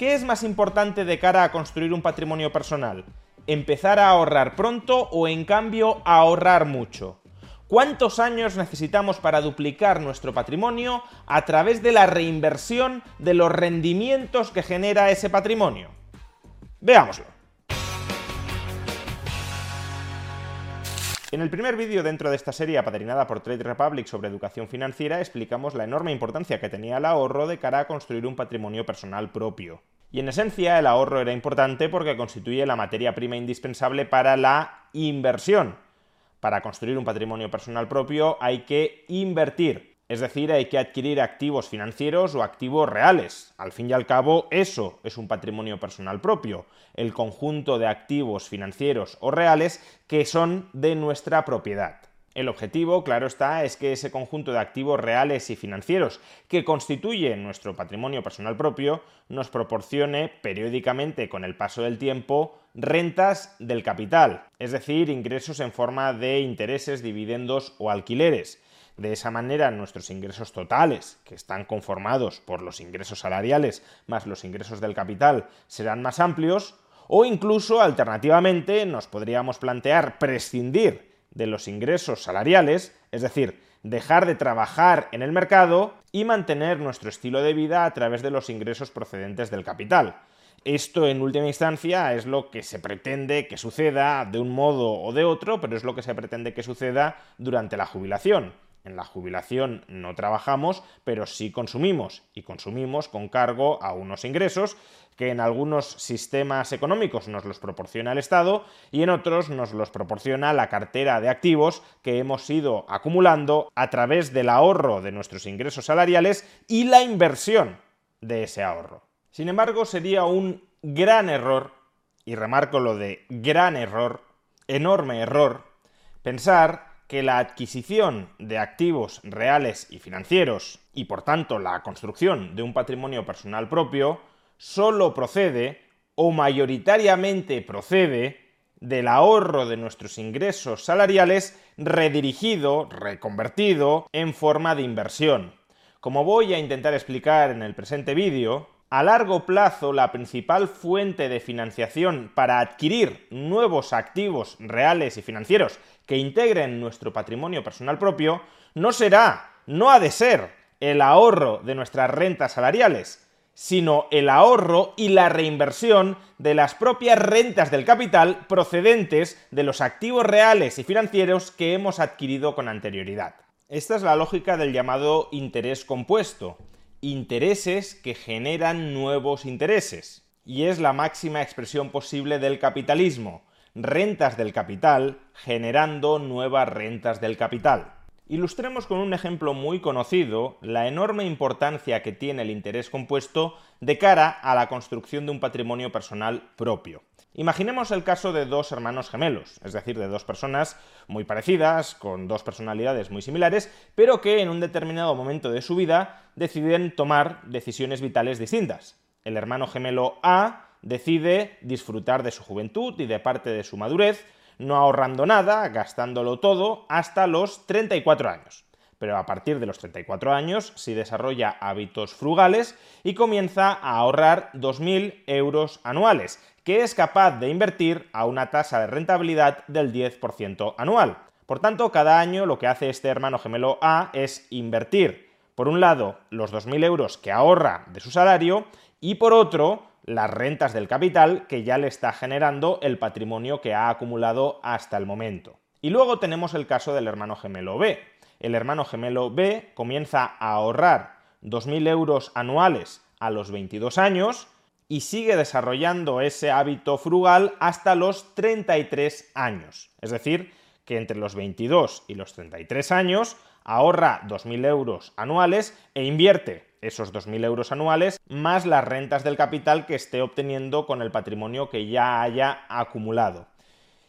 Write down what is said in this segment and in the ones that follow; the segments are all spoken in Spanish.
¿Qué es más importante de cara a construir un patrimonio personal? ¿Empezar a ahorrar pronto o en cambio ahorrar mucho? ¿Cuántos años necesitamos para duplicar nuestro patrimonio a través de la reinversión de los rendimientos que genera ese patrimonio? Veámoslo. En el primer vídeo dentro de esta serie apadrinada por Trade Republic sobre educación financiera explicamos la enorme importancia que tenía el ahorro de cara a construir un patrimonio personal propio. Y en esencia el ahorro era importante porque constituye la materia prima indispensable para la inversión. Para construir un patrimonio personal propio hay que invertir, es decir, hay que adquirir activos financieros o activos reales. Al fin y al cabo, eso es un patrimonio personal propio, el conjunto de activos financieros o reales que son de nuestra propiedad. El objetivo, claro está, es que ese conjunto de activos reales y financieros que constituye nuestro patrimonio personal propio nos proporcione periódicamente con el paso del tiempo rentas del capital, es decir, ingresos en forma de intereses, dividendos o alquileres de esa manera, nuestros ingresos totales, que están conformados por los ingresos salariales más los ingresos del capital, serán más amplios, o incluso, alternativamente, nos podríamos plantear prescindir de los ingresos salariales, es decir, dejar de trabajar en el mercado y mantener nuestro estilo de vida a través de los ingresos procedentes del capital. Esto en última instancia es lo que se pretende que suceda de un modo o de otro, pero es lo que se pretende que suceda durante la jubilación. En la jubilación no trabajamos, pero sí consumimos, y consumimos con cargo a unos ingresos que en algunos sistemas económicos nos los proporciona el Estado y en otros nos los proporciona la cartera de activos que hemos ido acumulando a través del ahorro de nuestros ingresos salariales y la inversión de ese ahorro. Sin embargo, sería un gran error, y remarco lo de gran error, enorme error, pensar que la adquisición de activos reales y financieros y por tanto la construcción de un patrimonio personal propio solo procede o mayoritariamente procede del ahorro de nuestros ingresos salariales redirigido, reconvertido en forma de inversión. Como voy a intentar explicar en el presente vídeo, a largo plazo la principal fuente de financiación para adquirir nuevos activos reales y financieros que integren nuestro patrimonio personal propio no será, no ha de ser, el ahorro de nuestras rentas salariales, sino el ahorro y la reinversión de las propias rentas del capital procedentes de los activos reales y financieros que hemos adquirido con anterioridad. Esta es la lógica del llamado interés compuesto intereses que generan nuevos intereses. Y es la máxima expresión posible del capitalismo, rentas del capital generando nuevas rentas del capital. Ilustremos con un ejemplo muy conocido la enorme importancia que tiene el interés compuesto de cara a la construcción de un patrimonio personal propio. Imaginemos el caso de dos hermanos gemelos, es decir, de dos personas muy parecidas, con dos personalidades muy similares, pero que en un determinado momento de su vida deciden tomar decisiones vitales distintas. El hermano gemelo A decide disfrutar de su juventud y de parte de su madurez, no ahorrando nada, gastándolo todo, hasta los 34 años pero a partir de los 34 años sí desarrolla hábitos frugales y comienza a ahorrar 2.000 euros anuales, que es capaz de invertir a una tasa de rentabilidad del 10% anual. Por tanto, cada año lo que hace este hermano gemelo A es invertir, por un lado, los 2.000 euros que ahorra de su salario y por otro, las rentas del capital que ya le está generando el patrimonio que ha acumulado hasta el momento. Y luego tenemos el caso del hermano gemelo B el hermano gemelo B comienza a ahorrar 2.000 euros anuales a los 22 años y sigue desarrollando ese hábito frugal hasta los 33 años. Es decir, que entre los 22 y los 33 años ahorra 2.000 euros anuales e invierte esos 2.000 euros anuales más las rentas del capital que esté obteniendo con el patrimonio que ya haya acumulado.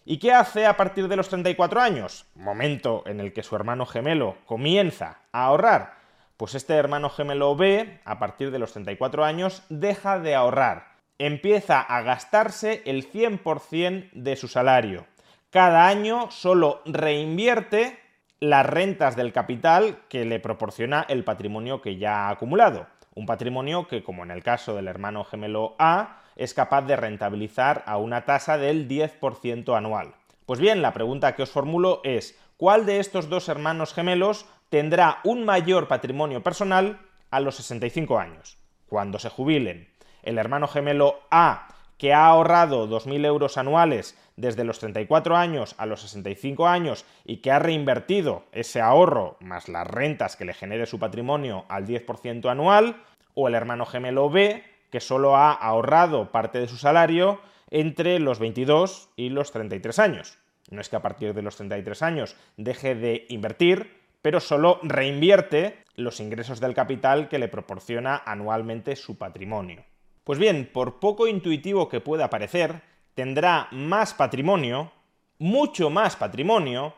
¿Y qué hace a partir de los 34 años? Momento en el que su hermano gemelo comienza a ahorrar. Pues este hermano gemelo B, a partir de los 34 años, deja de ahorrar. Empieza a gastarse el 100% de su salario. Cada año solo reinvierte las rentas del capital que le proporciona el patrimonio que ya ha acumulado. Un patrimonio que, como en el caso del hermano gemelo A, es capaz de rentabilizar a una tasa del 10% anual. Pues bien, la pregunta que os formulo es, ¿cuál de estos dos hermanos gemelos tendrá un mayor patrimonio personal a los 65 años, cuando se jubilen? ¿El hermano gemelo A, que ha ahorrado 2.000 euros anuales desde los 34 años a los 65 años y que ha reinvertido ese ahorro más las rentas que le genere su patrimonio al 10% anual, o el hermano gemelo B, que solo ha ahorrado parte de su salario entre los 22 y los 33 años. No es que a partir de los 33 años deje de invertir, pero solo reinvierte los ingresos del capital que le proporciona anualmente su patrimonio. Pues bien, por poco intuitivo que pueda parecer, tendrá más patrimonio, mucho más patrimonio,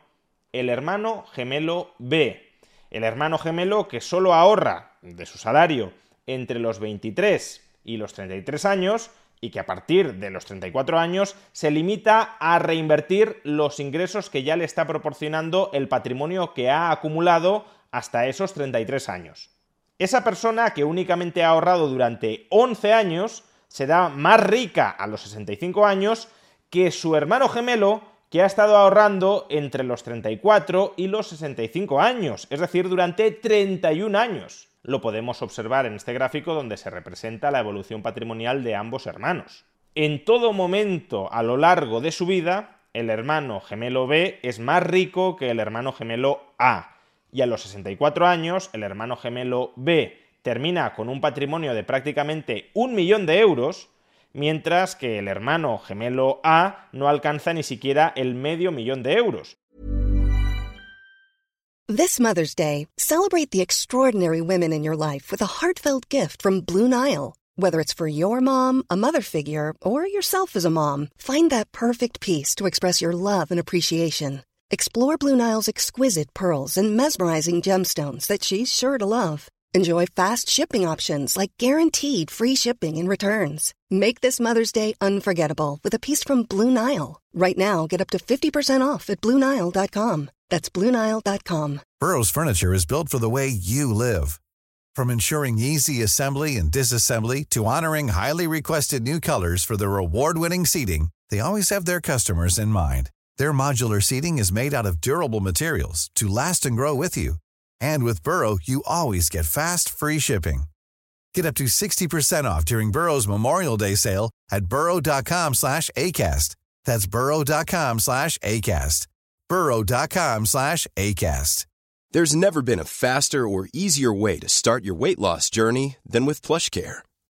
el hermano gemelo B. El hermano gemelo que solo ahorra de su salario entre los 23 y los 33 años y que a partir de los 34 años se limita a reinvertir los ingresos que ya le está proporcionando el patrimonio que ha acumulado hasta esos 33 años. Esa persona que únicamente ha ahorrado durante 11 años será más rica a los 65 años que su hermano gemelo que ha estado ahorrando entre los 34 y los 65 años, es decir, durante 31 años lo podemos observar en este gráfico donde se representa la evolución patrimonial de ambos hermanos. En todo momento a lo largo de su vida, el hermano gemelo B es más rico que el hermano gemelo A. Y a los 64 años, el hermano gemelo B termina con un patrimonio de prácticamente un millón de euros, mientras que el hermano gemelo A no alcanza ni siquiera el medio millón de euros. This Mother's Day, celebrate the extraordinary women in your life with a heartfelt gift from Blue Nile. Whether it's for your mom, a mother figure, or yourself as a mom, find that perfect piece to express your love and appreciation. Explore Blue Nile's exquisite pearls and mesmerizing gemstones that she's sure to love. Enjoy fast shipping options like guaranteed free shipping and returns. Make this Mother's Day unforgettable with a piece from Blue Nile. Right now, get up to 50% off at BlueNile.com. That's BlueNile.com. Burrow's furniture is built for the way you live. From ensuring easy assembly and disassembly to honoring highly requested new colors for their award-winning seating, they always have their customers in mind. Their modular seating is made out of durable materials to last and grow with you. And with Burrow, you always get fast, free shipping. Get up to 60% off during Burrow's Memorial Day sale at burrow.com slash ACAST. That's burrow.com slash ACAST. burrow.com slash ACAST. There's never been a faster or easier way to start your weight loss journey than with PlushCare.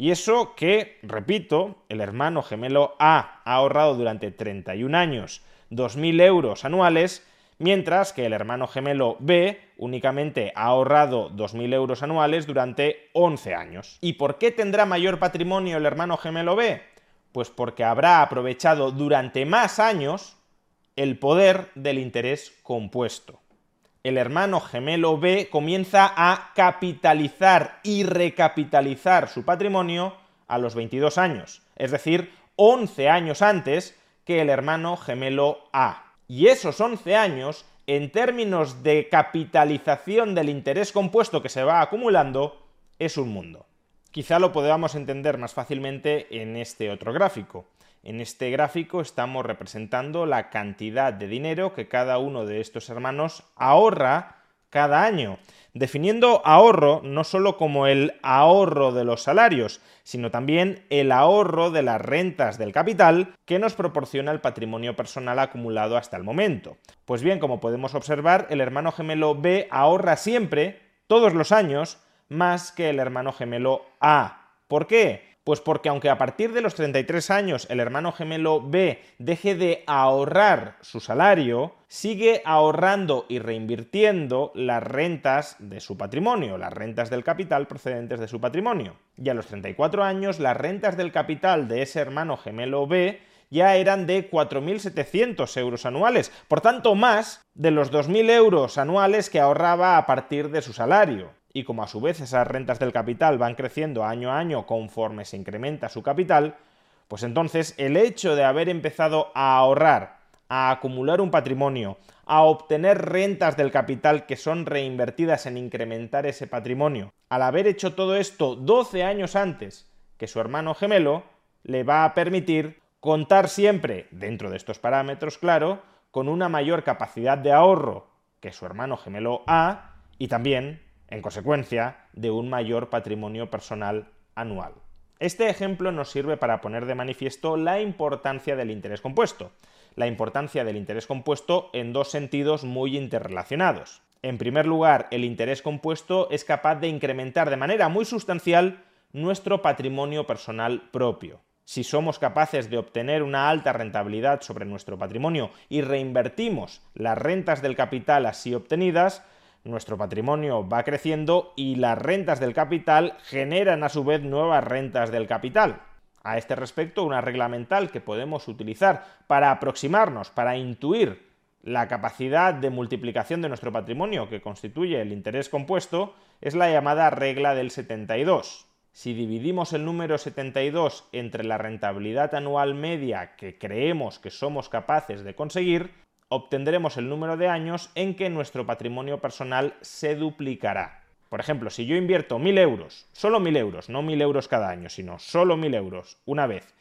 Y eso que, repito, el hermano gemelo A ha ahorrado durante 31 años 2.000 euros anuales, mientras que el hermano gemelo B únicamente ha ahorrado 2.000 euros anuales durante 11 años. ¿Y por qué tendrá mayor patrimonio el hermano gemelo B? Pues porque habrá aprovechado durante más años el poder del interés compuesto. El hermano gemelo B comienza a capitalizar y recapitalizar su patrimonio a los 22 años, es decir, 11 años antes que el hermano gemelo A. Y esos 11 años, en términos de capitalización del interés compuesto que se va acumulando, es un mundo. Quizá lo podamos entender más fácilmente en este otro gráfico. En este gráfico estamos representando la cantidad de dinero que cada uno de estos hermanos ahorra cada año. definiendo ahorro no solo como el ahorro de los salarios, sino también el ahorro de las rentas del capital que nos proporciona el patrimonio personal acumulado hasta el momento. Pues bien, como podemos observar, el hermano gemelo B ahorra siempre, todos los años, más que el hermano gemelo A. ¿Por qué? Pues porque aunque a partir de los 33 años el hermano gemelo B deje de ahorrar su salario, sigue ahorrando y reinvirtiendo las rentas de su patrimonio, las rentas del capital procedentes de su patrimonio. Y a los 34 años las rentas del capital de ese hermano gemelo B ya eran de 4.700 euros anuales, por tanto más de los 2.000 euros anuales que ahorraba a partir de su salario y como a su vez esas rentas del capital van creciendo año a año conforme se incrementa su capital, pues entonces el hecho de haber empezado a ahorrar, a acumular un patrimonio, a obtener rentas del capital que son reinvertidas en incrementar ese patrimonio, al haber hecho todo esto 12 años antes que su hermano gemelo, le va a permitir contar siempre, dentro de estos parámetros, claro, con una mayor capacidad de ahorro que su hermano gemelo A y también en consecuencia de un mayor patrimonio personal anual. Este ejemplo nos sirve para poner de manifiesto la importancia del interés compuesto, la importancia del interés compuesto en dos sentidos muy interrelacionados. En primer lugar, el interés compuesto es capaz de incrementar de manera muy sustancial nuestro patrimonio personal propio. Si somos capaces de obtener una alta rentabilidad sobre nuestro patrimonio y reinvertimos las rentas del capital así obtenidas, nuestro patrimonio va creciendo y las rentas del capital generan a su vez nuevas rentas del capital. A este respecto, una regla mental que podemos utilizar para aproximarnos, para intuir la capacidad de multiplicación de nuestro patrimonio que constituye el interés compuesto es la llamada regla del 72. Si dividimos el número 72 entre la rentabilidad anual media que creemos que somos capaces de conseguir, obtendremos el número de años en que nuestro patrimonio personal se duplicará. Por ejemplo, si yo invierto 1.000 euros, solo 1.000 euros, no 1.000 euros cada año, sino solo 1.000 euros una vez,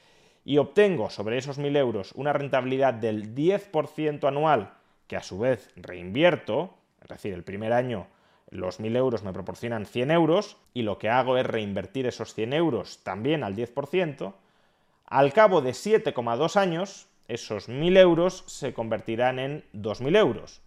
y obtengo sobre esos 1.000 euros una rentabilidad del 10% anual, que a su vez reinvierto, es decir, el primer año los 1.000 euros me proporcionan 100 euros, y lo que hago es reinvertir esos 100 euros también al 10%, al cabo de 7,2 años, esos 1.000 euros se convertirán en 2.000 euros.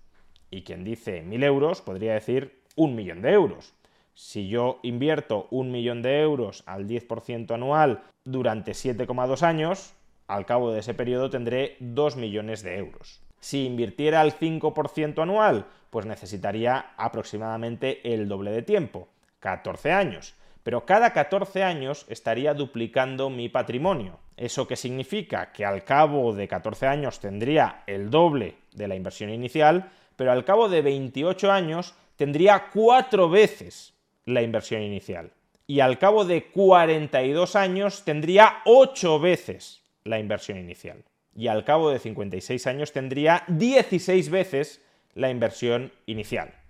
Y quien dice 1.000 euros podría decir un millón de euros. Si yo invierto un millón de euros al 10% anual durante 7,2 años, al cabo de ese periodo tendré 2 millones de euros. Si invirtiera al 5% anual, pues necesitaría aproximadamente el doble de tiempo, 14 años pero cada 14 años estaría duplicando mi patrimonio. ¿Eso qué significa? Que al cabo de 14 años tendría el doble de la inversión inicial, pero al cabo de 28 años tendría cuatro veces la inversión inicial. Y al cabo de 42 años tendría ocho veces la inversión inicial. Y al cabo de 56 años tendría 16 veces la inversión inicial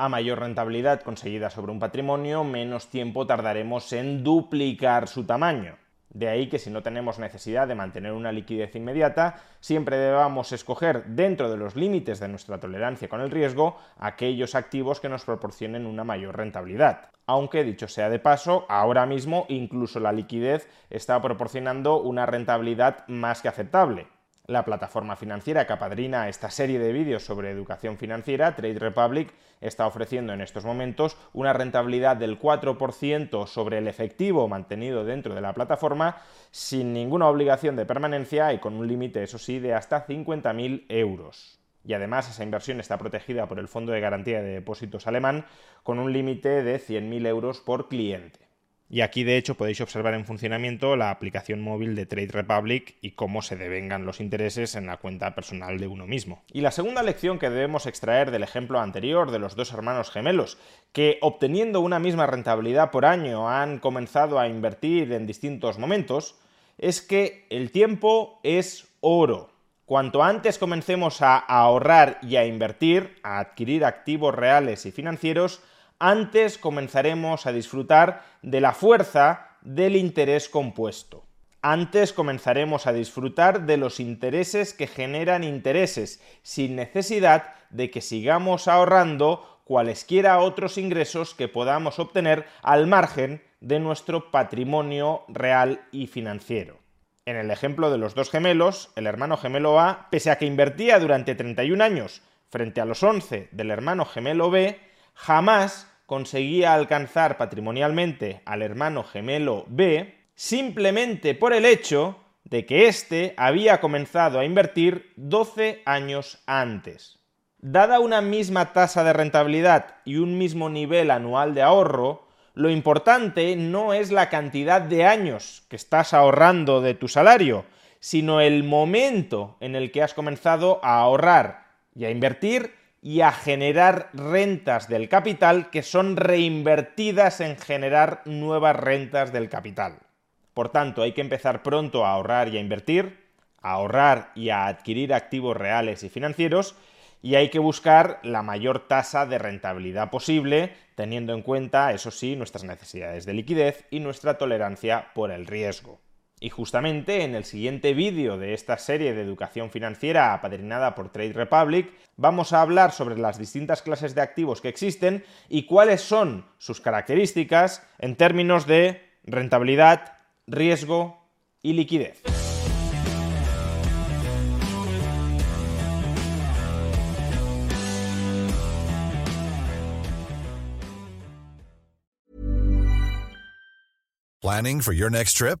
a mayor rentabilidad conseguida sobre un patrimonio, menos tiempo tardaremos en duplicar su tamaño. De ahí que si no tenemos necesidad de mantener una liquidez inmediata, siempre debamos escoger dentro de los límites de nuestra tolerancia con el riesgo aquellos activos que nos proporcionen una mayor rentabilidad. Aunque, dicho sea de paso, ahora mismo incluso la liquidez está proporcionando una rentabilidad más que aceptable. La plataforma financiera que apadrina esta serie de vídeos sobre educación financiera, Trade Republic, está ofreciendo en estos momentos una rentabilidad del 4% sobre el efectivo mantenido dentro de la plataforma sin ninguna obligación de permanencia y con un límite, eso sí, de hasta 50.000 euros. Y además esa inversión está protegida por el Fondo de Garantía de Depósitos alemán con un límite de 100.000 euros por cliente. Y aquí de hecho podéis observar en funcionamiento la aplicación móvil de Trade Republic y cómo se devengan los intereses en la cuenta personal de uno mismo. Y la segunda lección que debemos extraer del ejemplo anterior de los dos hermanos gemelos, que obteniendo una misma rentabilidad por año han comenzado a invertir en distintos momentos, es que el tiempo es oro. Cuanto antes comencemos a ahorrar y a invertir, a adquirir activos reales y financieros, antes comenzaremos a disfrutar de la fuerza del interés compuesto. Antes comenzaremos a disfrutar de los intereses que generan intereses, sin necesidad de que sigamos ahorrando cualesquiera otros ingresos que podamos obtener al margen de nuestro patrimonio real y financiero. En el ejemplo de los dos gemelos, el hermano gemelo A, pese a que invertía durante 31 años frente a los 11 del hermano gemelo B, jamás conseguía alcanzar patrimonialmente al hermano gemelo B simplemente por el hecho de que éste había comenzado a invertir 12 años antes. Dada una misma tasa de rentabilidad y un mismo nivel anual de ahorro, lo importante no es la cantidad de años que estás ahorrando de tu salario, sino el momento en el que has comenzado a ahorrar y a invertir y a generar rentas del capital que son reinvertidas en generar nuevas rentas del capital. Por tanto, hay que empezar pronto a ahorrar y a invertir, a ahorrar y a adquirir activos reales y financieros, y hay que buscar la mayor tasa de rentabilidad posible, teniendo en cuenta, eso sí, nuestras necesidades de liquidez y nuestra tolerancia por el riesgo. Y justamente en el siguiente vídeo de esta serie de educación financiera apadrinada por Trade Republic, vamos a hablar sobre las distintas clases de activos que existen y cuáles son sus características en términos de rentabilidad, riesgo y liquidez. Planning for your next trip?